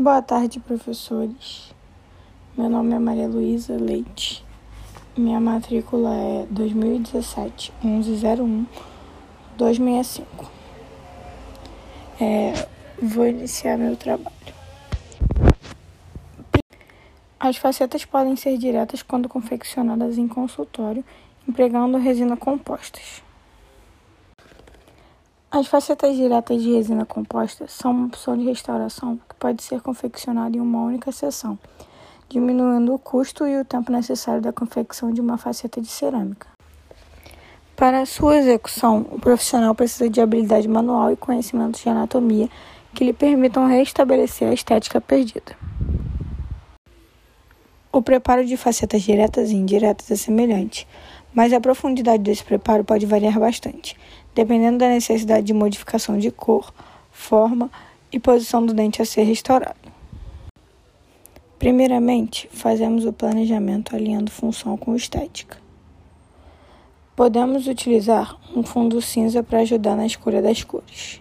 Boa tarde, professores. Meu nome é Maria Luísa Leite. Minha matrícula é 2017 1101 265. É, vou iniciar meu trabalho. As facetas podem ser diretas quando confeccionadas em consultório, empregando resina compostas. As facetas diretas de resina composta são uma opção de restauração que pode ser confeccionada em uma única sessão, diminuindo o custo e o tempo necessário da confecção de uma faceta de cerâmica. Para sua execução, o profissional precisa de habilidade manual e conhecimentos de anatomia que lhe permitam restabelecer a estética perdida. O preparo de facetas diretas e indiretas é semelhante, mas a profundidade desse preparo pode variar bastante, dependendo da necessidade de modificação de cor, forma e posição do dente a ser restaurado. Primeiramente, fazemos o planejamento alinhando função com estética. Podemos utilizar um fundo cinza para ajudar na escolha das cores.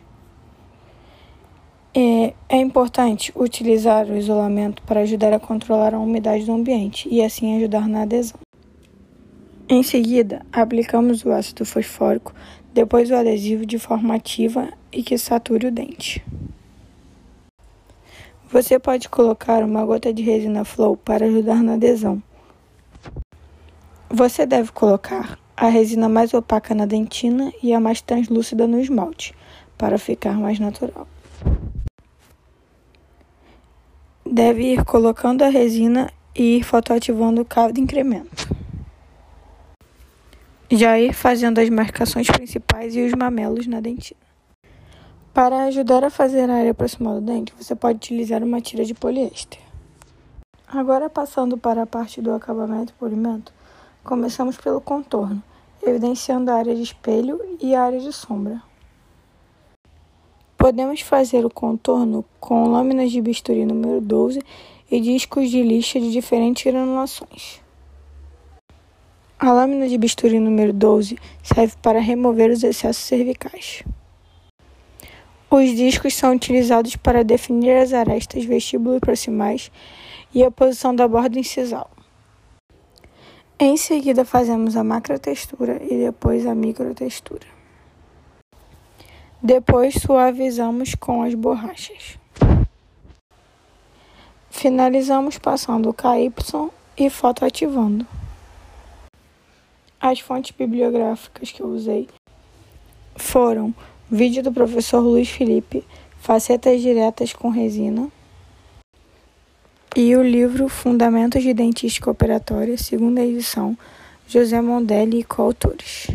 É, é importante utilizar o isolamento para ajudar a controlar a umidade do ambiente e assim ajudar na adesão. Em seguida, aplicamos o ácido fosfórico, depois o adesivo de forma ativa e que sature o dente. Você pode colocar uma gota de resina flow para ajudar na adesão. Você deve colocar a resina mais opaca na dentina e a mais translúcida no esmalte, para ficar mais natural. Deve ir colocando a resina e ir fotoativando cada incremento já ir fazendo as marcações principais e os mamelos na dentina. Para ajudar a fazer a área proximal do dente, você pode utilizar uma tira de poliéster. Agora, passando para a parte do acabamento e polimento, começamos pelo contorno, evidenciando a área de espelho e a área de sombra. Podemos fazer o contorno com lâminas de bisturi número 12 e discos de lixa de diferentes granulações. A lâmina de bisturi número 12 serve para remover os excessos cervicais. Os discos são utilizados para definir as arestas vestíbulo proximais e a posição da borda incisal. Em seguida, fazemos a macrotextura e depois a microtextura. Depois, suavizamos com as borrachas. Finalizamos passando o KY e fotoativando. As fontes bibliográficas que eu usei foram vídeo do professor Luiz Felipe, Facetas Diretas com Resina, e o livro Fundamentos de Dentística Operatória, segunda edição, José Mondelli e coautores.